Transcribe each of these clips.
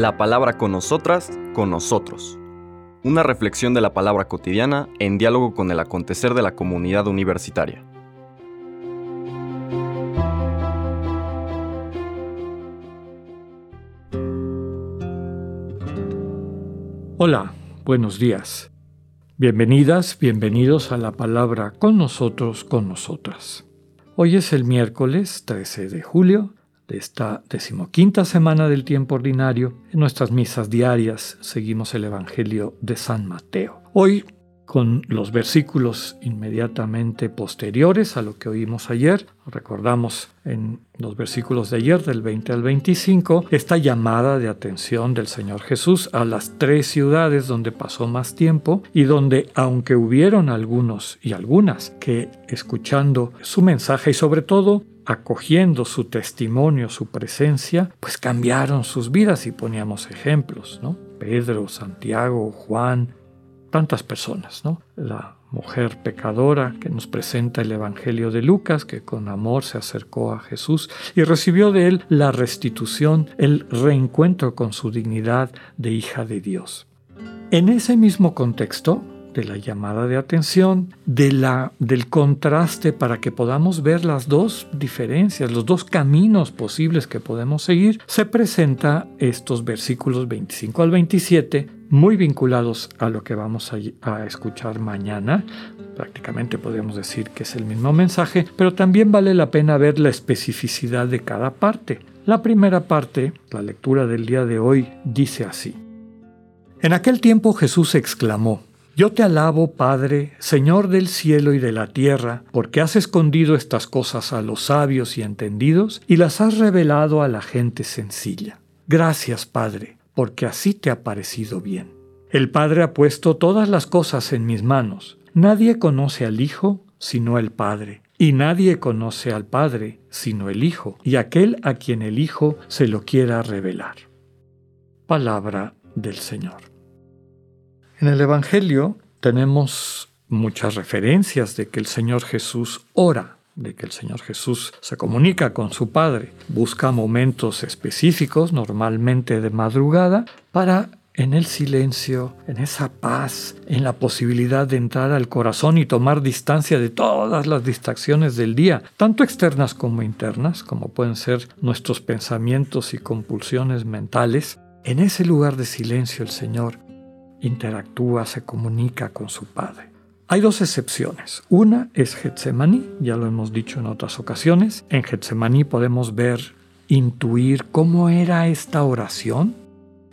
La palabra con nosotras, con nosotros. Una reflexión de la palabra cotidiana en diálogo con el acontecer de la comunidad universitaria. Hola, buenos días. Bienvenidas, bienvenidos a la palabra con nosotros, con nosotras. Hoy es el miércoles 13 de julio de esta decimoquinta semana del tiempo ordinario. En nuestras misas diarias seguimos el Evangelio de San Mateo. Hoy con los versículos inmediatamente posteriores a lo que oímos ayer. Recordamos en los versículos de ayer, del 20 al 25, esta llamada de atención del Señor Jesús a las tres ciudades donde pasó más tiempo y donde, aunque hubieron algunos y algunas que escuchando su mensaje y sobre todo acogiendo su testimonio, su presencia, pues cambiaron sus vidas y poníamos ejemplos, ¿no? Pedro, Santiago, Juan, tantas personas, ¿no? La mujer pecadora que nos presenta el Evangelio de Lucas, que con amor se acercó a Jesús y recibió de él la restitución, el reencuentro con su dignidad de hija de Dios. En ese mismo contexto, de la llamada de atención, de la, del contraste para que podamos ver las dos diferencias, los dos caminos posibles que podemos seguir, se presenta estos versículos 25 al 27, muy vinculados a lo que vamos a, a escuchar mañana. Prácticamente podríamos decir que es el mismo mensaje, pero también vale la pena ver la especificidad de cada parte. La primera parte, la lectura del día de hoy, dice así. En aquel tiempo Jesús exclamó, yo te alabo, Padre, Señor del cielo y de la tierra, porque has escondido estas cosas a los sabios y entendidos y las has revelado a la gente sencilla. Gracias, Padre, porque así te ha parecido bien. El Padre ha puesto todas las cosas en mis manos. Nadie conoce al Hijo sino el Padre, y nadie conoce al Padre sino el Hijo, y aquel a quien el Hijo se lo quiera revelar. Palabra del Señor. En el Evangelio tenemos muchas referencias de que el Señor Jesús ora, de que el Señor Jesús se comunica con su Padre, busca momentos específicos, normalmente de madrugada, para en el silencio, en esa paz, en la posibilidad de entrar al corazón y tomar distancia de todas las distracciones del día, tanto externas como internas, como pueden ser nuestros pensamientos y compulsiones mentales, en ese lugar de silencio el Señor interactúa, se comunica con su Padre. Hay dos excepciones. Una es Getsemaní, ya lo hemos dicho en otras ocasiones. En Getsemaní podemos ver, intuir cómo era esta oración,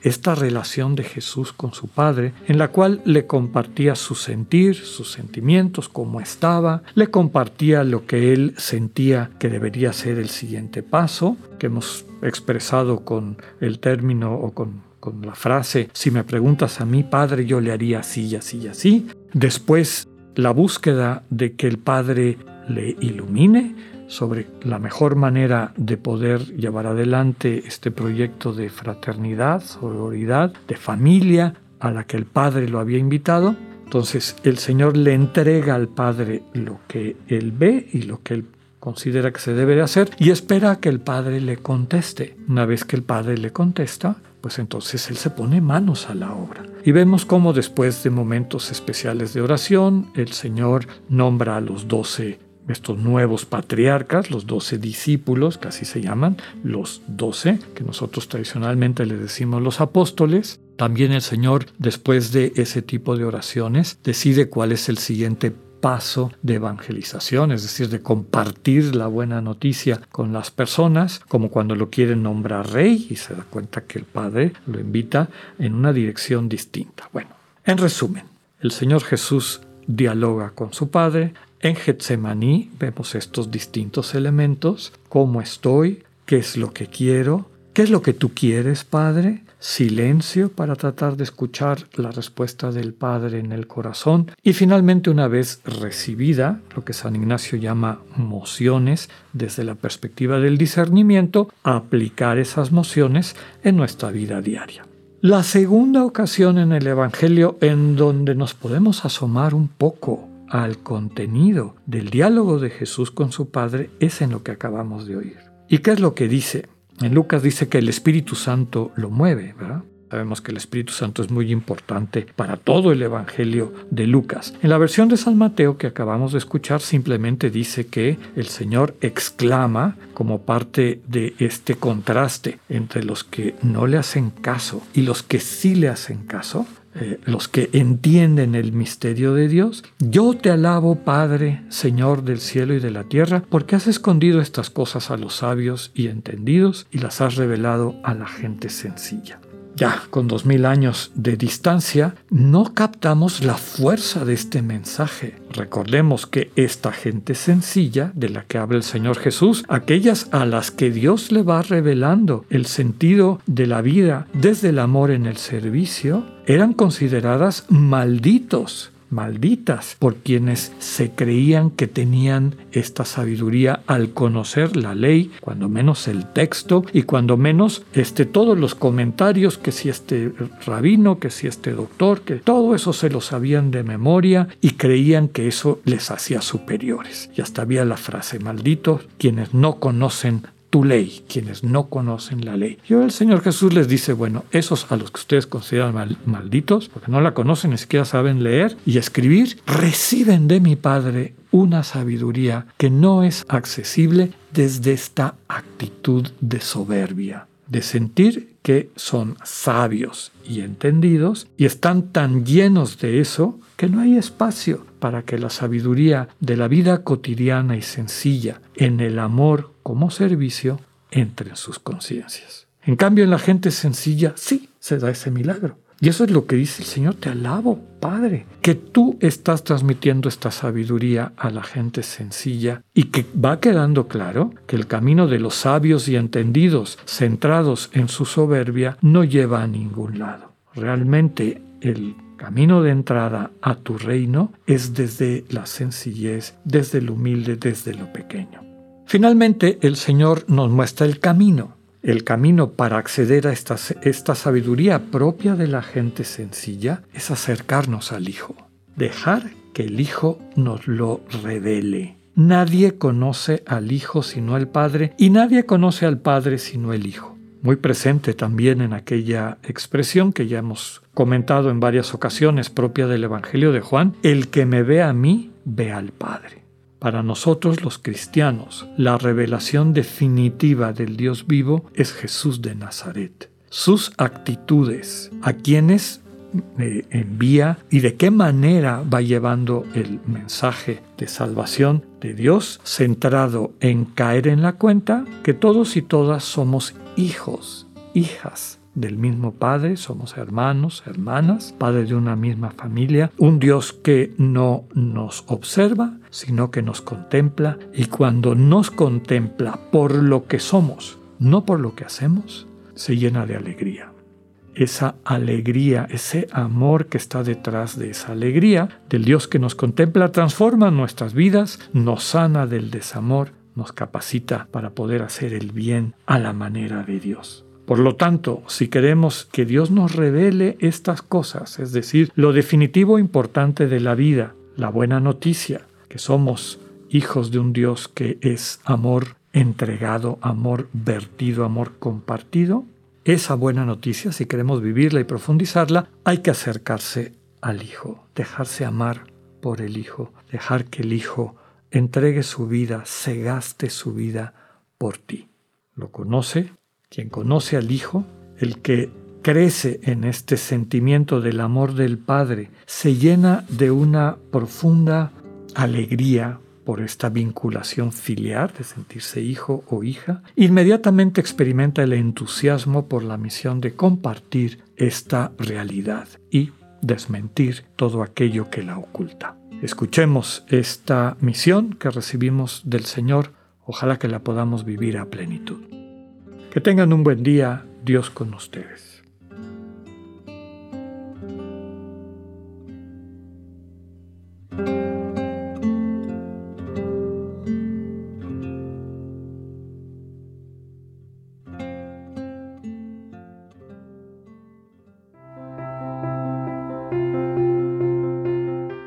esta relación de Jesús con su Padre, en la cual le compartía su sentir, sus sentimientos, cómo estaba, le compartía lo que él sentía que debería ser el siguiente paso, que hemos expresado con el término o con con la frase, si me preguntas a mi padre, yo le haría así y así y así. Después, la búsqueda de que el Padre le ilumine sobre la mejor manera de poder llevar adelante este proyecto de fraternidad, sororidad, de familia a la que el Padre lo había invitado. Entonces el Señor le entrega al Padre lo que él ve y lo que él considera que se debe de hacer y espera que el Padre le conteste. Una vez que el Padre le contesta, pues entonces él se pone manos a la obra. Y vemos cómo después de momentos especiales de oración, el Señor nombra a los doce, estos nuevos patriarcas, los doce discípulos, que así se llaman, los doce, que nosotros tradicionalmente le decimos los apóstoles. También el Señor, después de ese tipo de oraciones, decide cuál es el siguiente paso de evangelización, es decir, de compartir la buena noticia con las personas, como cuando lo quieren nombrar rey y se da cuenta que el Padre lo invita en una dirección distinta. Bueno, en resumen, el Señor Jesús dialoga con su Padre. En Getsemaní vemos estos distintos elementos, cómo estoy, qué es lo que quiero, qué es lo que tú quieres, Padre, silencio para tratar de escuchar la respuesta del Padre en el corazón y finalmente una vez recibida, lo que San Ignacio llama mociones desde la perspectiva del discernimiento, aplicar esas mociones en nuestra vida diaria. La segunda ocasión en el Evangelio en donde nos podemos asomar un poco al contenido del diálogo de Jesús con su Padre es en lo que acabamos de oír. ¿Y qué es lo que dice? En Lucas dice que el Espíritu Santo lo mueve, ¿verdad? Sabemos que el Espíritu Santo es muy importante para todo el Evangelio de Lucas. En la versión de San Mateo que acabamos de escuchar simplemente dice que el Señor exclama como parte de este contraste entre los que no le hacen caso y los que sí le hacen caso. Eh, los que entienden el misterio de Dios, yo te alabo, Padre, Señor del cielo y de la tierra, porque has escondido estas cosas a los sabios y entendidos y las has revelado a la gente sencilla ya con dos mil años de distancia, no captamos la fuerza de este mensaje. Recordemos que esta gente sencilla de la que habla el Señor Jesús, aquellas a las que Dios le va revelando el sentido de la vida desde el amor en el servicio, eran consideradas malditos malditas por quienes se creían que tenían esta sabiduría al conocer la ley, cuando menos el texto y cuando menos este, todos los comentarios, que si este rabino, que si este doctor, que todo eso se lo sabían de memoria y creían que eso les hacía superiores. Y hasta había la frase, malditos quienes no conocen tu ley, quienes no conocen la ley. Y el Señor Jesús les dice, bueno, esos a los que ustedes consideran malditos, porque no la conocen, ni siquiera saben leer y escribir, reciben de mi Padre una sabiduría que no es accesible desde esta actitud de soberbia, de sentir que son sabios y entendidos y están tan llenos de eso que no hay espacio para que la sabiduría de la vida cotidiana y sencilla en el amor como servicio entre en sus conciencias. En cambio, en la gente sencilla sí se da ese milagro. Y eso es lo que dice el Señor, te alabo, Padre, que tú estás transmitiendo esta sabiduría a la gente sencilla y que va quedando claro que el camino de los sabios y entendidos, centrados en su soberbia, no lleva a ningún lado. Realmente el camino de entrada a tu reino es desde la sencillez, desde lo humilde, desde lo pequeño. Finalmente, el Señor nos muestra el camino, el camino para acceder a esta, esta sabiduría propia de la gente sencilla es acercarnos al Hijo, dejar que el Hijo nos lo revele. Nadie conoce al Hijo sino el Padre y nadie conoce al Padre sino el Hijo. Muy presente también en aquella expresión que ya hemos comentado en varias ocasiones propia del Evangelio de Juan, el que me ve a mí, ve al Padre. Para nosotros los cristianos, la revelación definitiva del Dios vivo es Jesús de Nazaret. Sus actitudes, a quienes envía y de qué manera va llevando el mensaje de salvación de Dios centrado en caer en la cuenta que todos y todas somos hijos, hijas del mismo Padre, somos hermanos, hermanas, Padre de una misma familia, un Dios que no nos observa, sino que nos contempla y cuando nos contempla por lo que somos, no por lo que hacemos, se llena de alegría. Esa alegría, ese amor que está detrás de esa alegría del Dios que nos contempla, transforma nuestras vidas, nos sana del desamor, nos capacita para poder hacer el bien a la manera de Dios. Por lo tanto, si queremos que Dios nos revele estas cosas, es decir, lo definitivo importante de la vida, la buena noticia, que somos hijos de un Dios que es amor entregado, amor vertido, amor compartido, esa buena noticia, si queremos vivirla y profundizarla, hay que acercarse al Hijo, dejarse amar por el Hijo, dejar que el Hijo entregue su vida, se gaste su vida por ti. Lo conoce, quien conoce al Hijo, el que crece en este sentimiento del amor del Padre, se llena de una profunda alegría por esta vinculación filial de sentirse hijo o hija, inmediatamente experimenta el entusiasmo por la misión de compartir esta realidad y desmentir todo aquello que la oculta. Escuchemos esta misión que recibimos del Señor, ojalá que la podamos vivir a plenitud. Que tengan un buen día, Dios con ustedes.